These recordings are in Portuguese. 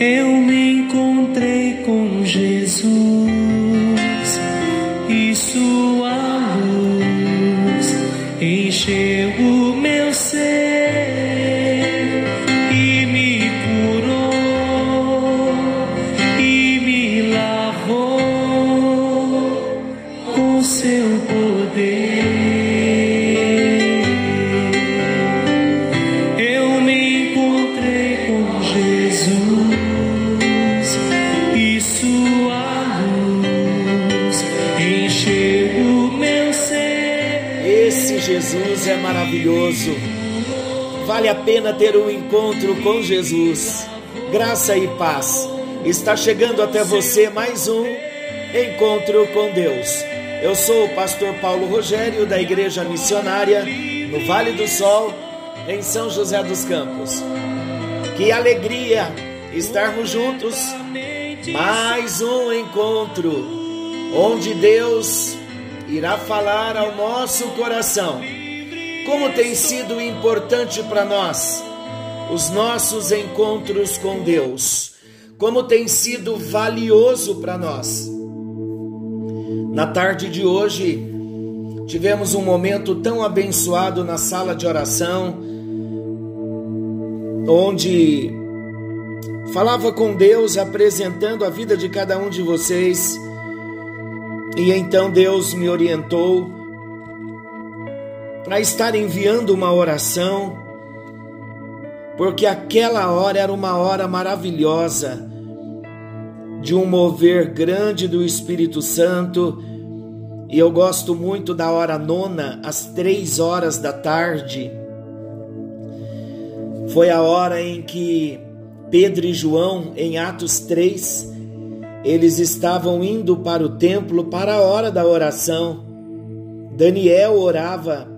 eu me encontrei com Jesus maravilhoso. Vale a pena ter um encontro com Jesus. Graça e paz. Está chegando até você mais um encontro com Deus. Eu sou o pastor Paulo Rogério da Igreja Missionária no Vale do Sol, em São José dos Campos. Que alegria estarmos juntos. Mais um encontro onde Deus irá falar ao nosso coração. Como tem sido importante para nós os nossos encontros com Deus. Como tem sido valioso para nós. Na tarde de hoje, tivemos um momento tão abençoado na sala de oração, onde falava com Deus, apresentando a vida de cada um de vocês. E então Deus me orientou para estar enviando uma oração, porque aquela hora era uma hora maravilhosa de um mover grande do Espírito Santo. E eu gosto muito da hora nona, às três horas da tarde. Foi a hora em que Pedro e João, em Atos 3, eles estavam indo para o templo para a hora da oração. Daniel orava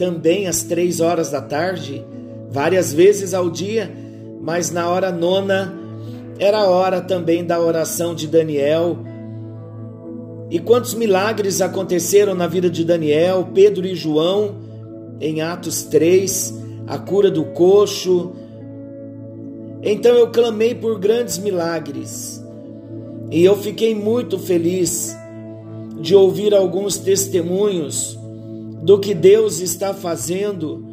também às três horas da tarde, várias vezes ao dia, mas na hora nona era a hora também da oração de Daniel. E quantos milagres aconteceram na vida de Daniel, Pedro e João, em Atos 3, a cura do coxo. Então eu clamei por grandes milagres. E eu fiquei muito feliz de ouvir alguns testemunhos do que Deus está fazendo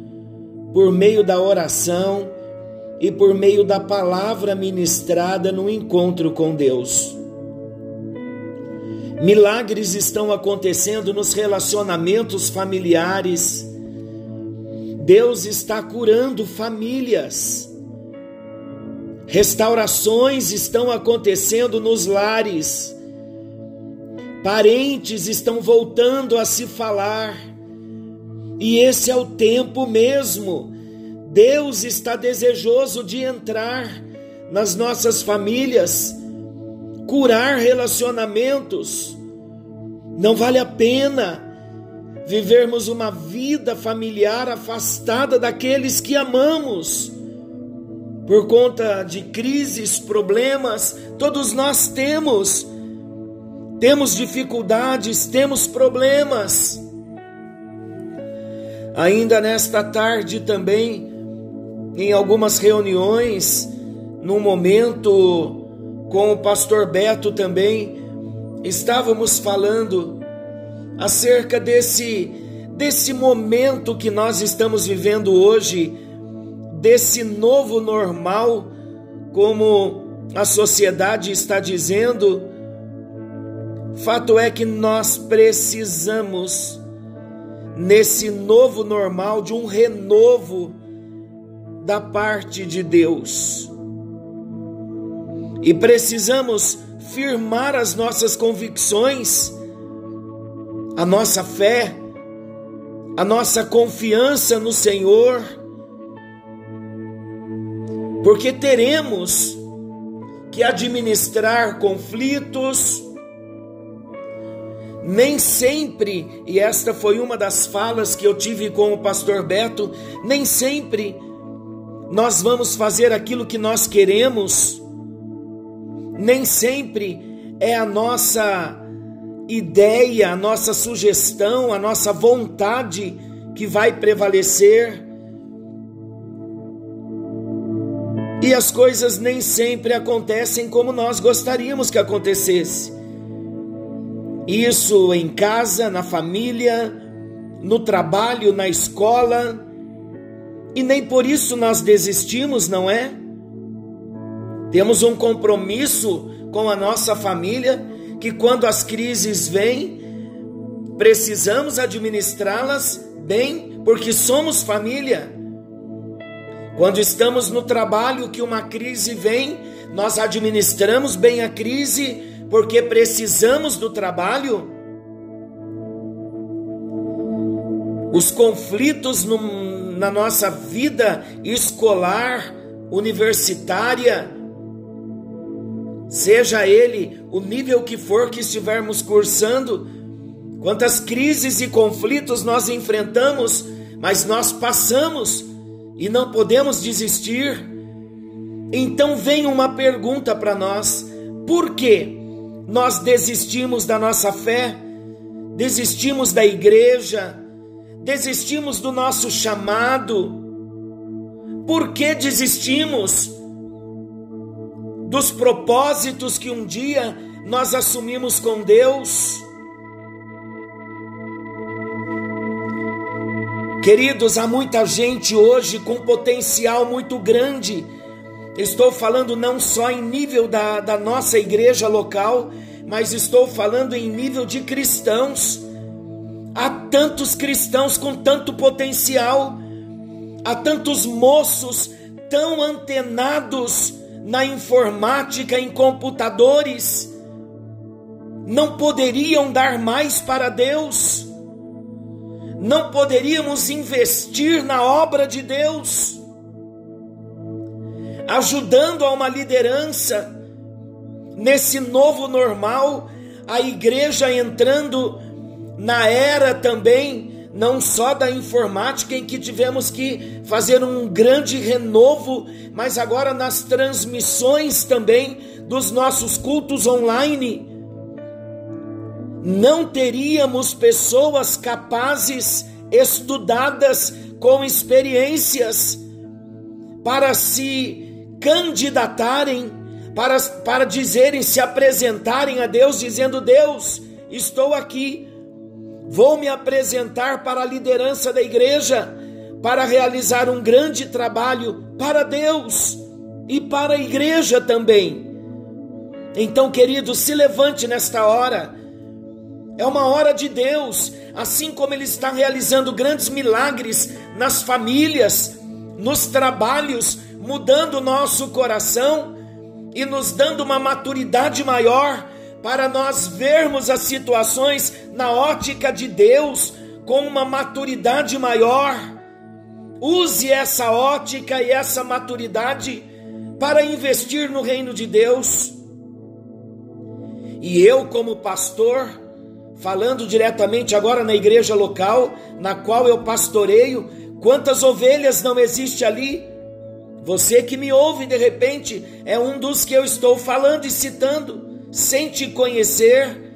por meio da oração e por meio da palavra ministrada no encontro com Deus. Milagres estão acontecendo nos relacionamentos familiares. Deus está curando famílias. Restaurações estão acontecendo nos lares. Parentes estão voltando a se falar. E esse é o tempo mesmo. Deus está desejoso de entrar nas nossas famílias, curar relacionamentos. Não vale a pena vivermos uma vida familiar afastada daqueles que amamos. Por conta de crises, problemas, todos nós temos. Temos dificuldades, temos problemas. Ainda nesta tarde também, em algumas reuniões, num momento com o pastor Beto também, estávamos falando acerca desse desse momento que nós estamos vivendo hoje, desse novo normal, como a sociedade está dizendo. Fato é que nós precisamos nesse novo normal de um renovo da parte de Deus. E precisamos firmar as nossas convicções, a nossa fé, a nossa confiança no Senhor, porque teremos que administrar conflitos, nem sempre, e esta foi uma das falas que eu tive com o pastor Beto, nem sempre nós vamos fazer aquilo que nós queremos, nem sempre é a nossa ideia, a nossa sugestão, a nossa vontade que vai prevalecer. E as coisas nem sempre acontecem como nós gostaríamos que acontecesse. Isso em casa, na família, no trabalho, na escola, e nem por isso nós desistimos, não é? Temos um compromisso com a nossa família que quando as crises vêm, precisamos administrá-las bem, porque somos família. Quando estamos no trabalho que uma crise vem, nós administramos bem a crise porque precisamos do trabalho. Os conflitos no, na nossa vida escolar, universitária, seja ele o nível que for que estivermos cursando, quantas crises e conflitos nós enfrentamos, mas nós passamos e não podemos desistir. Então vem uma pergunta para nós: por que nós desistimos da nossa fé? Desistimos da igreja? Desistimos do nosso chamado? Por que desistimos? dos propósitos que um dia nós assumimos com Deus. Queridos, há muita gente hoje com potencial muito grande. Estou falando não só em nível da, da nossa igreja local, mas estou falando em nível de cristãos. Há tantos cristãos com tanto potencial, há tantos moços tão antenados na informática, em computadores, não poderiam dar mais para Deus, não poderíamos investir na obra de Deus, ajudando a uma liderança nesse novo normal, a igreja entrando na era também não só da informática, em que tivemos que fazer um grande renovo, mas agora nas transmissões também dos nossos cultos online. Não teríamos pessoas capazes, estudadas, com experiências, para se candidatarem, para, para dizerem, se apresentarem a Deus, dizendo: Deus, estou aqui Vou me apresentar para a liderança da igreja para realizar um grande trabalho para Deus e para a igreja também. Então, querido, se levante nesta hora. É uma hora de Deus, assim como Ele está realizando grandes milagres nas famílias, nos trabalhos, mudando o nosso coração e nos dando uma maturidade maior para nós vermos as situações na ótica de Deus com uma maturidade maior. Use essa ótica e essa maturidade para investir no reino de Deus. E eu, como pastor, falando diretamente agora na igreja local, na qual eu pastoreio, quantas ovelhas não existe ali? Você que me ouve de repente é um dos que eu estou falando e citando sem te conhecer.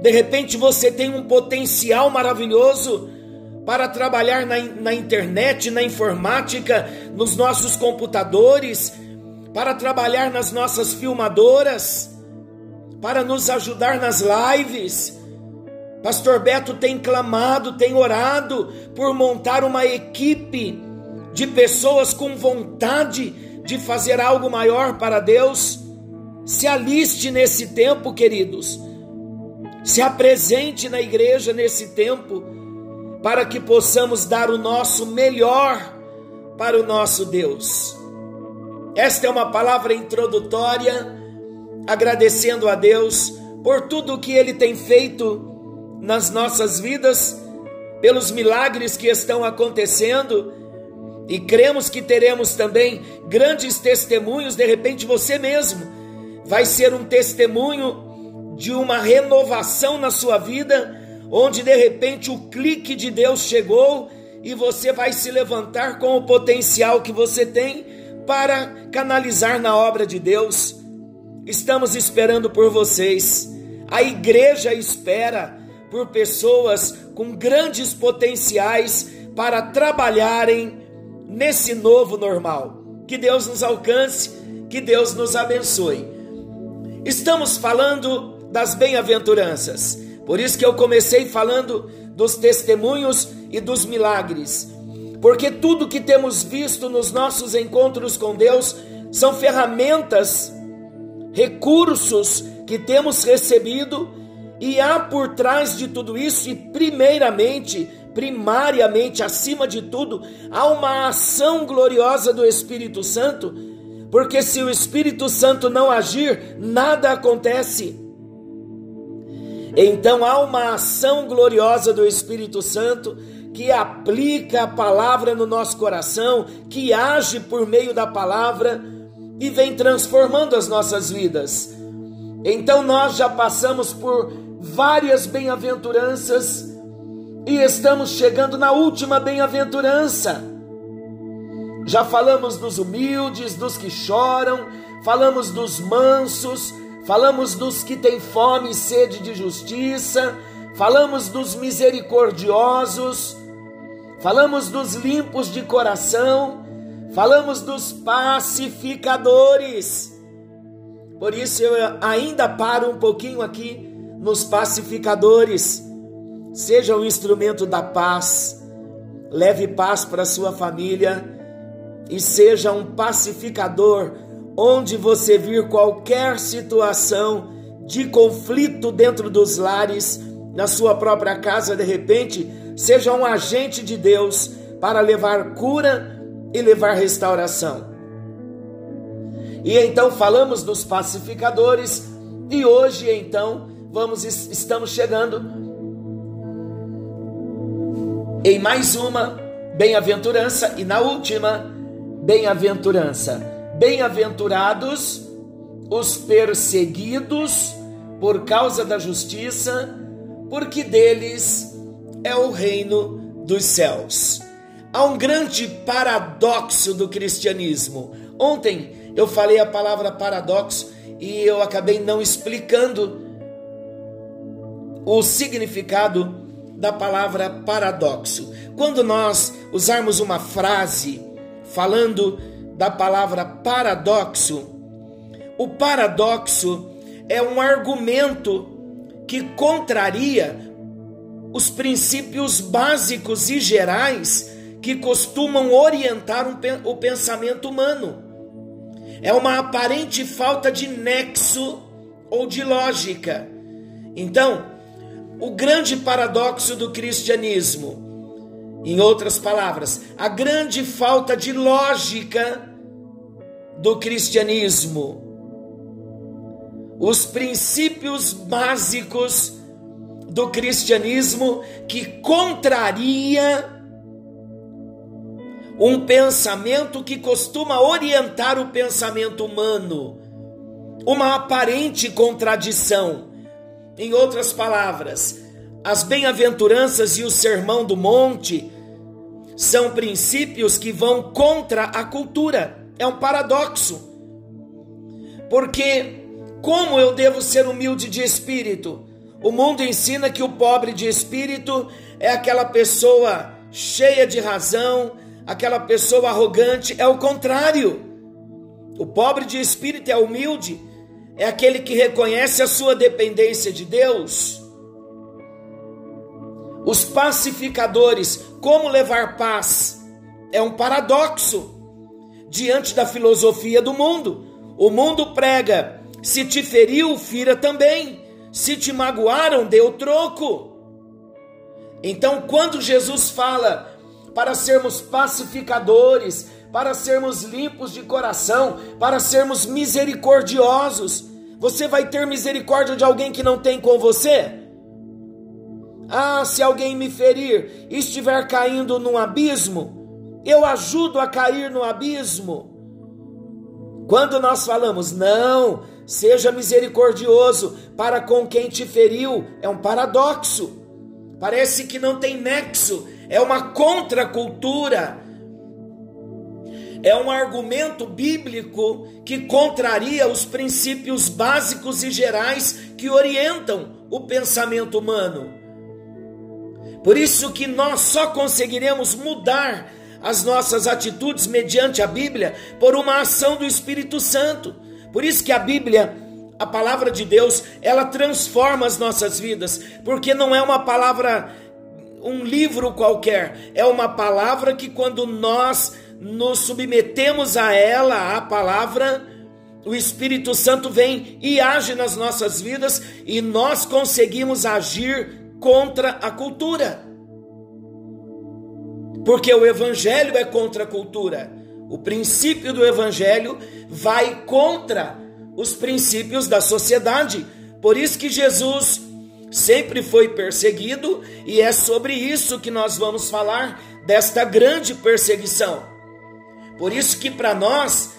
De repente você tem um potencial maravilhoso para trabalhar na, na internet, na informática, nos nossos computadores, para trabalhar nas nossas filmadoras, para nos ajudar nas lives. Pastor Beto tem clamado, tem orado por montar uma equipe de pessoas com vontade de fazer algo maior para Deus. Se aliste nesse tempo, queridos. Se apresente na igreja nesse tempo, para que possamos dar o nosso melhor para o nosso Deus. Esta é uma palavra introdutória, agradecendo a Deus por tudo o que Ele tem feito nas nossas vidas, pelos milagres que estão acontecendo, e cremos que teremos também grandes testemunhos, de repente você mesmo vai ser um testemunho de uma renovação na sua vida, onde de repente o clique de Deus chegou e você vai se levantar com o potencial que você tem para canalizar na obra de Deus. Estamos esperando por vocês. A igreja espera por pessoas com grandes potenciais para trabalharem nesse novo normal. Que Deus nos alcance, que Deus nos abençoe. Estamos falando das bem-aventuranças. Por isso que eu comecei falando dos testemunhos e dos milagres. Porque tudo que temos visto nos nossos encontros com Deus são ferramentas, recursos que temos recebido e há por trás de tudo isso e primeiramente primariamente, acima de tudo, há uma ação gloriosa do Espírito Santo, porque se o Espírito Santo não agir, nada acontece. Então há uma ação gloriosa do Espírito Santo que aplica a palavra no nosso coração, que age por meio da palavra e vem transformando as nossas vidas. Então nós já passamos por várias bem-aventuranças e estamos chegando na última bem-aventurança. Já falamos dos humildes, dos que choram, falamos dos mansos, falamos dos que têm fome e sede de justiça, falamos dos misericordiosos, falamos dos limpos de coração, falamos dos pacificadores. Por isso eu ainda paro um pouquinho aqui nos pacificadores Seja um instrumento da paz, leve paz para sua família e seja um pacificador onde você vir qualquer situação de conflito dentro dos lares, na sua própria casa, de repente, seja um agente de Deus para levar cura e levar restauração. E então falamos dos pacificadores e hoje então vamos estamos chegando em mais uma bem-aventurança e na última bem-aventurança. Bem-aventurados os perseguidos por causa da justiça, porque deles é o reino dos céus. Há um grande paradoxo do cristianismo. Ontem eu falei a palavra paradoxo e eu acabei não explicando o significado da palavra paradoxo. Quando nós usarmos uma frase falando da palavra paradoxo, o paradoxo é um argumento que contraria os princípios básicos e gerais que costumam orientar o pensamento humano. É uma aparente falta de nexo ou de lógica. Então, o grande paradoxo do cristianismo. Em outras palavras, a grande falta de lógica do cristianismo. Os princípios básicos do cristianismo que contraria um pensamento que costuma orientar o pensamento humano, uma aparente contradição. Em outras palavras, as bem-aventuranças e o sermão do monte são princípios que vão contra a cultura. É um paradoxo. Porque como eu devo ser humilde de espírito? O mundo ensina que o pobre de espírito é aquela pessoa cheia de razão, aquela pessoa arrogante. É o contrário. O pobre de espírito é humilde, é aquele que reconhece a sua dependência de Deus. Os pacificadores, como levar paz? É um paradoxo diante da filosofia do mundo. O mundo prega: se te feriu, fira também. Se te magoaram, dê o troco. Então, quando Jesus fala para sermos pacificadores, para sermos limpos de coração, para sermos misericordiosos, você vai ter misericórdia de alguém que não tem com você? Ah, se alguém me ferir e estiver caindo num abismo, eu ajudo a cair no abismo. Quando nós falamos, não, seja misericordioso para com quem te feriu, é um paradoxo. Parece que não tem nexo, é uma contracultura é um argumento bíblico que contraria os princípios básicos e gerais que orientam o pensamento humano. Por isso que nós só conseguiremos mudar as nossas atitudes mediante a Bíblia por uma ação do Espírito Santo. Por isso que a Bíblia, a palavra de Deus, ela transforma as nossas vidas, porque não é uma palavra um livro qualquer, é uma palavra que quando nós nos submetemos a ela, a palavra, o Espírito Santo vem e age nas nossas vidas e nós conseguimos agir contra a cultura. Porque o evangelho é contra a cultura. O princípio do evangelho vai contra os princípios da sociedade. Por isso que Jesus sempre foi perseguido e é sobre isso que nós vamos falar desta grande perseguição. Por isso que para nós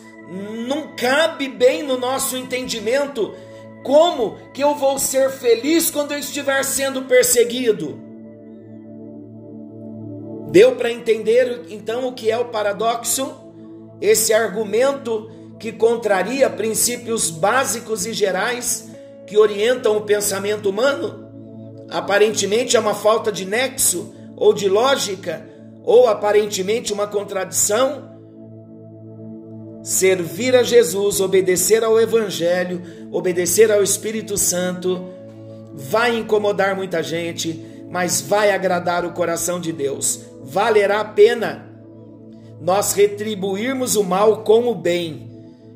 não cabe bem no nosso entendimento como que eu vou ser feliz quando eu estiver sendo perseguido. Deu para entender então o que é o paradoxo? Esse argumento que contraria princípios básicos e gerais que orientam o pensamento humano? Aparentemente é uma falta de nexo ou de lógica, ou aparentemente uma contradição. Servir a Jesus, obedecer ao Evangelho, obedecer ao Espírito Santo, vai incomodar muita gente, mas vai agradar o coração de Deus. Valerá a pena nós retribuirmos o mal com o bem,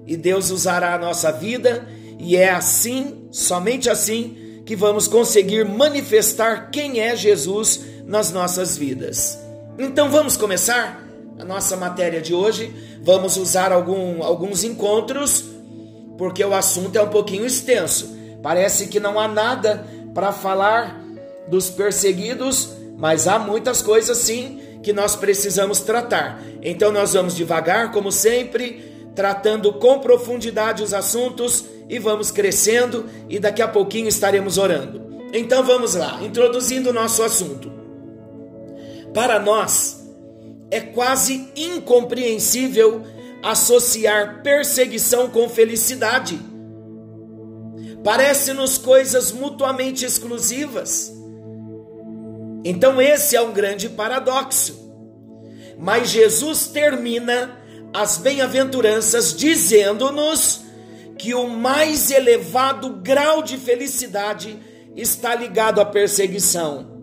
e Deus usará a nossa vida, e é assim, somente assim, que vamos conseguir manifestar quem é Jesus nas nossas vidas. Então vamos começar a nossa matéria de hoje. Vamos usar algum, alguns encontros, porque o assunto é um pouquinho extenso. Parece que não há nada para falar dos perseguidos, mas há muitas coisas sim que nós precisamos tratar. Então nós vamos devagar, como sempre, tratando com profundidade os assuntos e vamos crescendo e daqui a pouquinho estaremos orando. Então vamos lá, introduzindo o nosso assunto. Para nós é quase incompreensível associar perseguição com felicidade. Parece-nos coisas mutuamente exclusivas. Então, esse é um grande paradoxo. Mas Jesus termina as bem-aventuranças dizendo-nos que o mais elevado grau de felicidade está ligado à perseguição.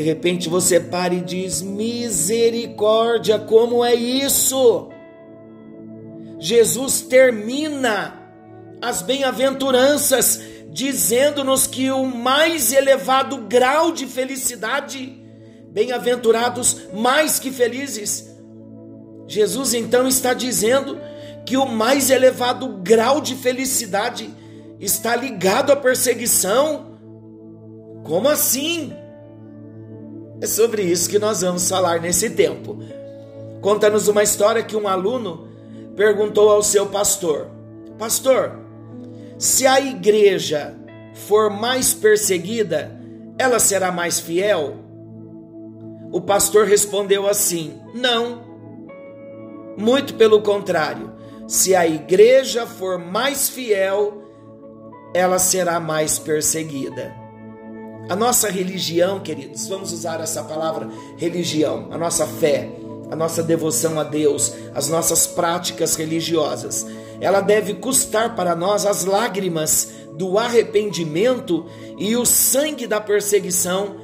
De repente você para e diz: misericórdia, como é isso? Jesus termina as bem-aventuranças dizendo-nos que o mais elevado grau de felicidade, bem-aventurados mais que felizes. Jesus então está dizendo que o mais elevado grau de felicidade está ligado à perseguição. Como assim? É sobre isso que nós vamos falar nesse tempo. Conta-nos uma história que um aluno perguntou ao seu pastor: Pastor, se a igreja for mais perseguida, ela será mais fiel? O pastor respondeu assim: Não. Muito pelo contrário. Se a igreja for mais fiel, ela será mais perseguida. A nossa religião, queridos, vamos usar essa palavra religião, a nossa fé, a nossa devoção a Deus, as nossas práticas religiosas, ela deve custar para nós as lágrimas do arrependimento e o sangue da perseguição,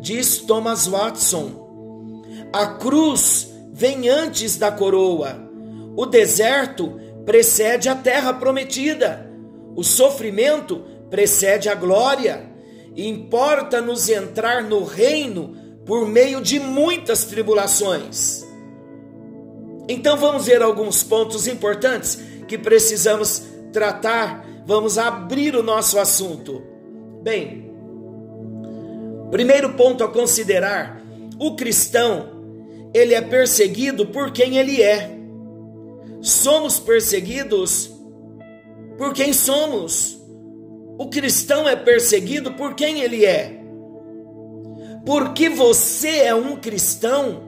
diz Thomas Watson. A cruz vem antes da coroa. O deserto precede a terra prometida. O sofrimento precede a glória. Importa-nos entrar no reino por meio de muitas tribulações. Então vamos ver alguns pontos importantes que precisamos tratar, vamos abrir o nosso assunto. Bem, primeiro ponto a considerar: o cristão, ele é perseguido por quem ele é. Somos perseguidos por quem somos. O cristão é perseguido por quem ele é. Porque você é um cristão,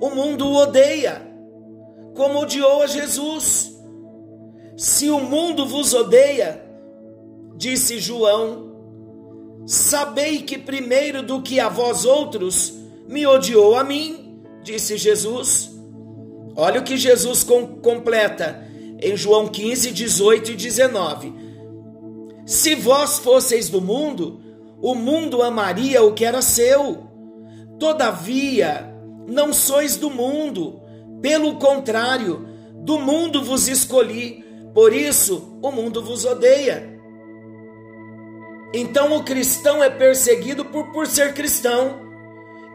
o mundo o odeia, como odiou a Jesus. Se o mundo vos odeia, disse João, sabei que primeiro do que a vós outros me odiou a mim, disse Jesus. Olha o que Jesus com, completa em João 15, 18 e 19. Se vós fosseis do mundo, o mundo amaria o que era seu. Todavia, não sois do mundo, pelo contrário, do mundo vos escolhi, por isso o mundo vos odeia. Então o cristão é perseguido por, por ser cristão,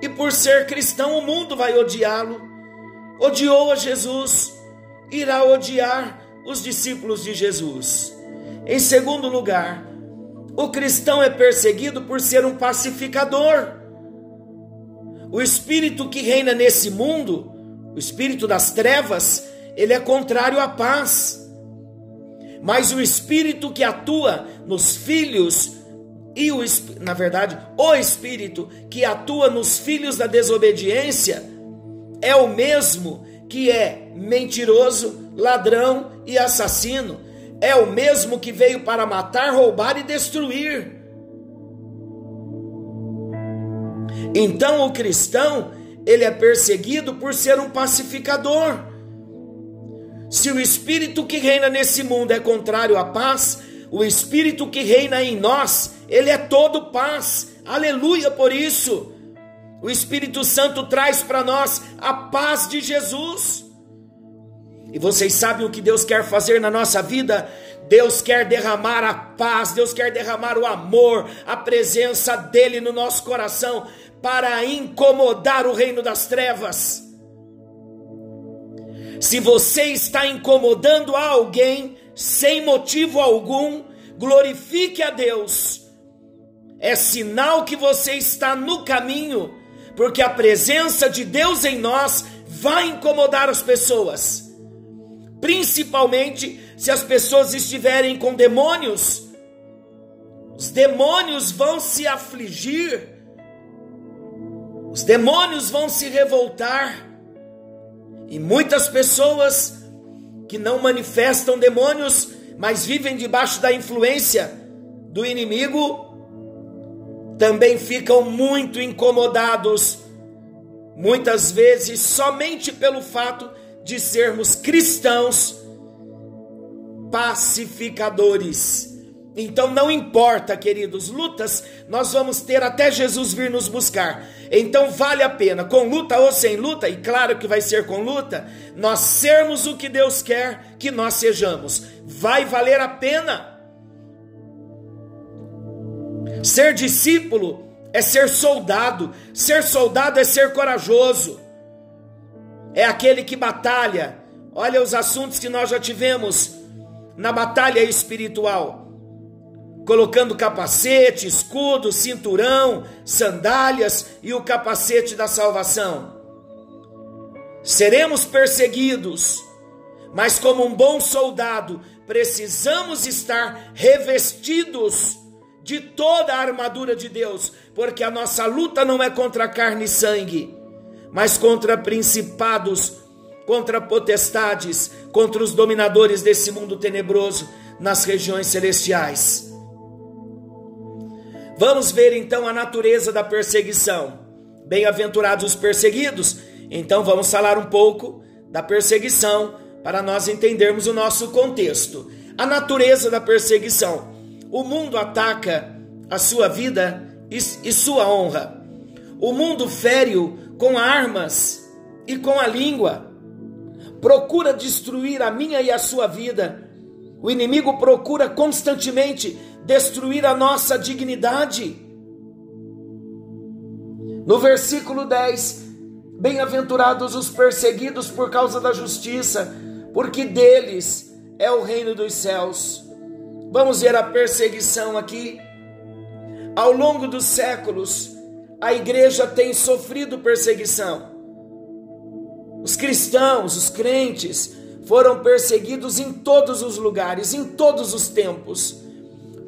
e por ser cristão o mundo vai odiá-lo. Odiou a Jesus, irá odiar os discípulos de Jesus. Em segundo lugar, o cristão é perseguido por ser um pacificador. O espírito que reina nesse mundo, o espírito das trevas, ele é contrário à paz. Mas o espírito que atua nos filhos e o na verdade, o espírito que atua nos filhos da desobediência é o mesmo que é mentiroso, ladrão e assassino. É o mesmo que veio para matar, roubar e destruir. Então o cristão, ele é perseguido por ser um pacificador. Se o espírito que reina nesse mundo é contrário à paz, o espírito que reina em nós, ele é todo paz. Aleluia por isso. O Espírito Santo traz para nós a paz de Jesus. E vocês sabem o que Deus quer fazer na nossa vida? Deus quer derramar a paz, Deus quer derramar o amor, a presença dele no nosso coração para incomodar o reino das trevas. Se você está incomodando alguém sem motivo algum, glorifique a Deus. É sinal que você está no caminho, porque a presença de Deus em nós vai incomodar as pessoas. Principalmente se as pessoas estiverem com demônios, os demônios vão se afligir. Os demônios vão se revoltar. E muitas pessoas que não manifestam demônios, mas vivem debaixo da influência do inimigo, também ficam muito incomodados, muitas vezes somente pelo fato de sermos cristãos pacificadores. Então não importa, queridos, lutas nós vamos ter até Jesus vir nos buscar. Então vale a pena, com luta ou sem luta, e claro que vai ser com luta, nós sermos o que Deus quer que nós sejamos. Vai valer a pena. Ser discípulo é ser soldado, ser soldado é ser corajoso, é aquele que batalha. Olha os assuntos que nós já tivemos na batalha espiritual colocando capacete, escudo, cinturão, sandálias e o capacete da salvação. Seremos perseguidos, mas como um bom soldado, precisamos estar revestidos de toda a armadura de Deus, porque a nossa luta não é contra carne e sangue, mas contra principados, contra potestades, contra os dominadores desse mundo tenebroso nas regiões celestiais. Vamos ver então a natureza da perseguição. Bem-aventurados os perseguidos. Então vamos falar um pouco da perseguição para nós entendermos o nosso contexto. A natureza da perseguição. O mundo ataca a sua vida e, sua honra. O mundo fere-o com armas e com a língua. Procura destruir a minha e a sua vida. O inimigo procura constantemente destruir a nossa dignidade. No versículo 10, bem-aventurados os perseguidos por causa da justiça, porque deles é o reino dos céus. Vamos ver a perseguição aqui. Ao longo dos séculos, a igreja tem sofrido perseguição. Os cristãos, os crentes, foram perseguidos em todos os lugares, em todos os tempos.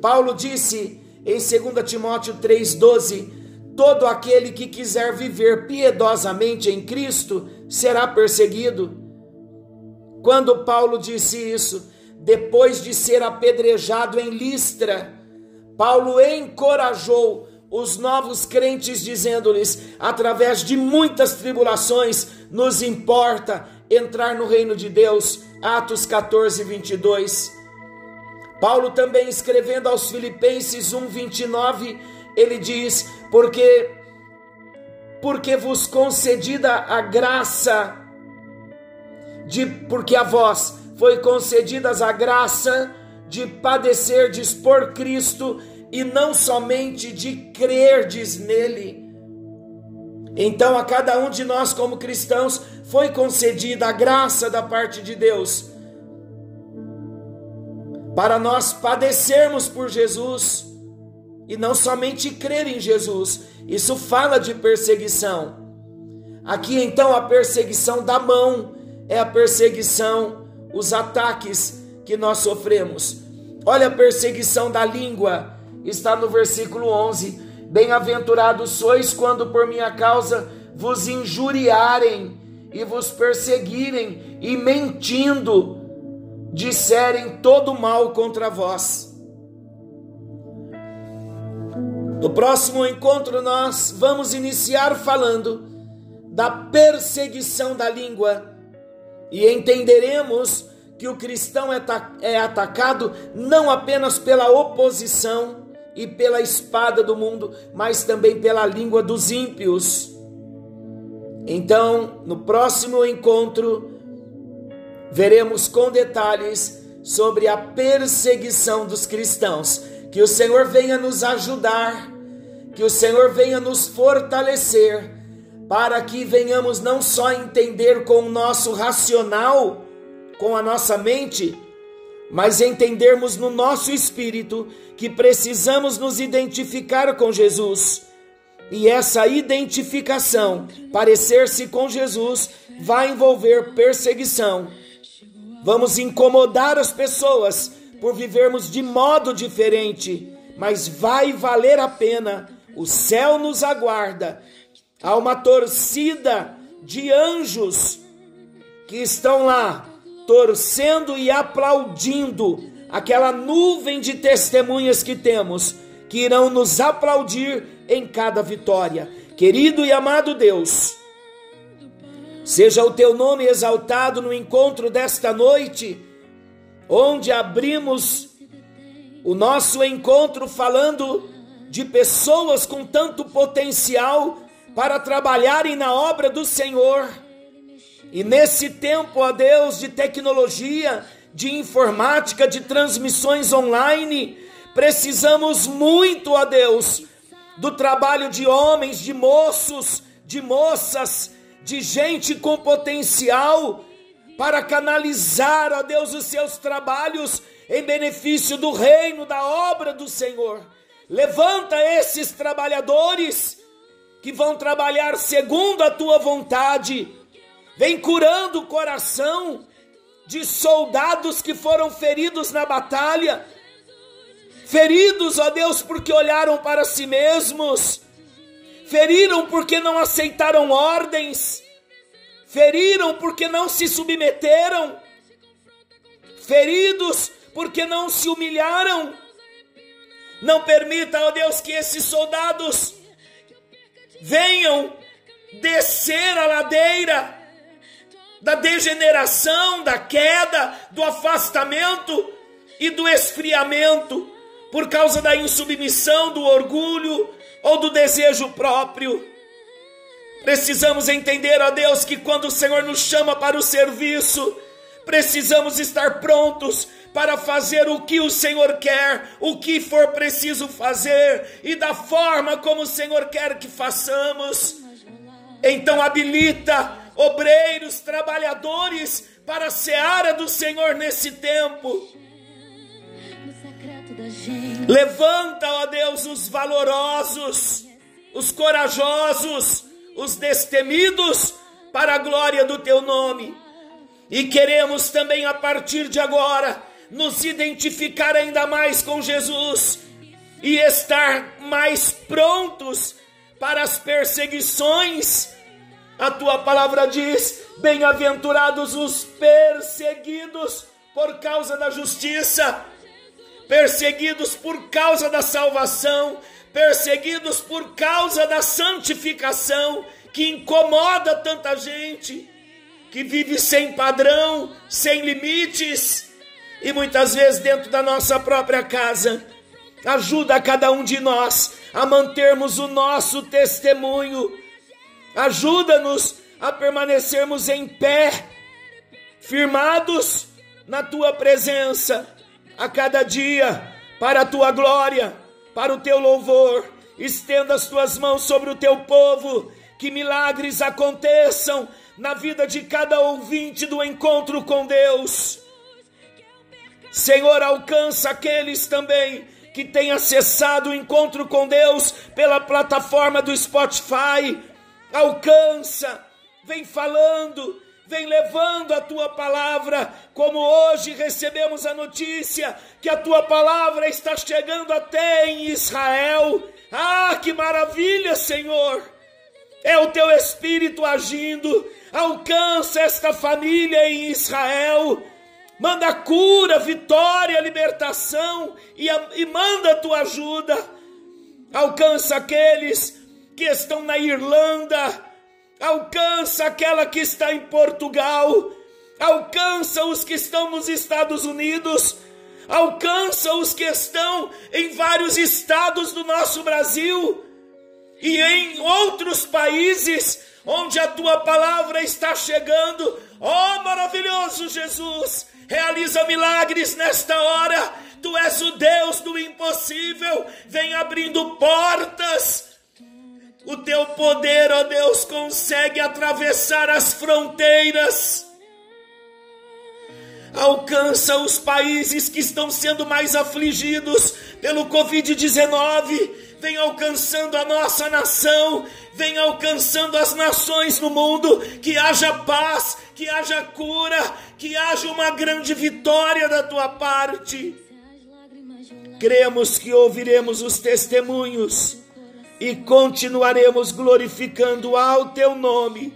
Paulo disse em 2 Timóteo 3,12: Todo aquele que quiser viver piedosamente em Cristo será perseguido. Quando Paulo disse isso, depois de ser apedrejado em Listra, Paulo encorajou os novos crentes, dizendo-lhes: através de muitas tribulações, nos importa entrar no reino de Deus. Atos 14, 22. Paulo também escrevendo aos Filipenses 1, 29, ele diz: porque porque vos concedida a graça de porque a vós foi concedidas a graça de padecerdes por Cristo e não somente de crerdes nele. Então, a cada um de nós, como cristãos, foi concedida a graça da parte de Deus para nós padecermos por Jesus e não somente crer em Jesus. Isso fala de perseguição. Aqui então a perseguição da mão é a perseguição, os ataques que nós sofremos. Olha a perseguição da língua, está no versículo 11. Bem-aventurados sois quando por minha causa vos injuriarem e vos perseguirem e mentindo disserem todo mal contra vós. No próximo encontro, nós vamos iniciar falando da perseguição da língua e entenderemos que o cristão é, é atacado não apenas pela oposição e pela espada do mundo, mas também pela língua dos ímpios. Então, no próximo encontro, veremos com detalhes sobre a perseguição dos cristãos. Que o Senhor venha nos ajudar, que o Senhor venha nos fortalecer, para que venhamos não só entender com o nosso racional, com a nossa mente, mas entendermos no nosso espírito que precisamos nos identificar com Jesus. E essa identificação, parecer-se com Jesus, vai envolver perseguição Vamos incomodar as pessoas por vivermos de modo diferente, mas vai valer a pena. O céu nos aguarda. Há uma torcida de anjos que estão lá torcendo e aplaudindo aquela nuvem de testemunhas que temos, que irão nos aplaudir em cada vitória. Querido e amado Deus, Seja o teu nome exaltado no encontro desta noite, onde abrimos o nosso encontro falando de pessoas com tanto potencial para trabalharem na obra do Senhor. E nesse tempo, ó Deus, de tecnologia, de informática, de transmissões online, precisamos muito, ó Deus, do trabalho de homens, de moços, de moças, de gente com potencial para canalizar, ó Deus, os seus trabalhos em benefício do reino, da obra do Senhor. Levanta esses trabalhadores que vão trabalhar segundo a tua vontade. Vem curando o coração de soldados que foram feridos na batalha. Feridos, ó Deus, porque olharam para si mesmos feriram porque não aceitaram ordens, feriram porque não se submeteram, feridos porque não se humilharam. Não permita, ó Deus, que esses soldados venham descer a ladeira da degeneração, da queda, do afastamento e do esfriamento por causa da insubmissão, do orgulho, ou do desejo próprio. Precisamos entender, ó Deus, que quando o Senhor nos chama para o serviço, precisamos estar prontos para fazer o que o Senhor quer, o que for preciso fazer e da forma como o Senhor quer que façamos. Então habilita obreiros, trabalhadores para a seara do Senhor nesse tempo Levanta, ó Deus, os valorosos, os corajosos, os destemidos para a glória do teu nome. E queremos também a partir de agora nos identificar ainda mais com Jesus e estar mais prontos para as perseguições. A tua palavra diz: Bem-aventurados os perseguidos por causa da justiça perseguidos por causa da salvação, perseguidos por causa da santificação que incomoda tanta gente, que vive sem padrão, sem limites e muitas vezes dentro da nossa própria casa. Ajuda cada um de nós a mantermos o nosso testemunho. Ajuda-nos a permanecermos em pé, firmados na tua presença a cada dia, para a tua glória, para o teu louvor. Estenda as tuas mãos sobre o teu povo, que milagres aconteçam na vida de cada ouvinte do encontro com Deus. Senhor, alcança aqueles também que têm acessado o encontro com Deus pela plataforma do Spotify. Alcança, vem falando, vem levando a tua palavra, como hoje recebemos a notícia que a tua palavra está chegando até em Israel. Ah, que maravilha, Senhor! É o teu espírito agindo, alcança esta família em Israel. Manda cura, vitória, libertação e, e manda a tua ajuda. Alcança aqueles que estão na Irlanda, alcança aquela que está em Portugal, alcança os que estão nos Estados Unidos, alcança os que estão em vários estados do nosso Brasil e em outros países onde a tua palavra está chegando. Oh, maravilhoso Jesus! Realiza milagres nesta hora. Tu és o Deus do impossível. Vem abrindo portas o teu poder, ó Deus, consegue atravessar as fronteiras. Alcança os países que estão sendo mais afligidos pelo Covid-19. Vem alcançando a nossa nação, vem alcançando as nações no mundo. Que haja paz, que haja cura, que haja uma grande vitória da tua parte. Cremos que ouviremos os testemunhos e continuaremos glorificando ao teu nome,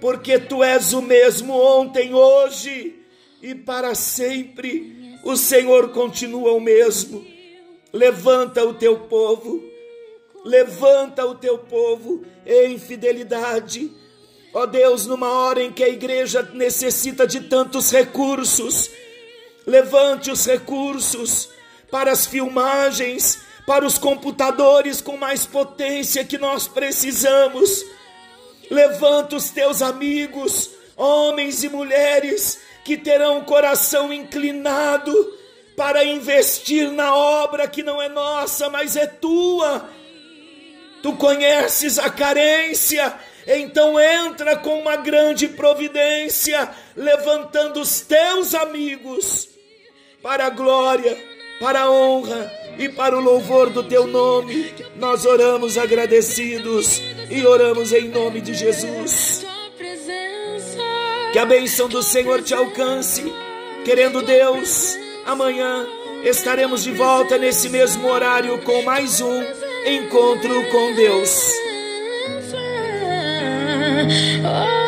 porque tu és o mesmo ontem, hoje e para sempre. O Senhor continua o mesmo. Levanta o teu povo, levanta o teu povo em fidelidade. Ó Deus, numa hora em que a igreja necessita de tantos recursos, levante os recursos para as filmagens, para os computadores com mais potência que nós precisamos. Levanta os teus amigos, homens e mulheres, que terão o coração inclinado para investir na obra que não é nossa, mas é tua. Tu conheces a carência, então entra com uma grande providência, levantando os teus amigos para a glória, para a honra e para o louvor do teu nome. Nós oramos agradecidos e oramos em nome de Jesus. Que a bênção do Senhor te alcance. Querendo Deus, amanhã estaremos de volta nesse mesmo horário com mais um encontro com Deus. Oh,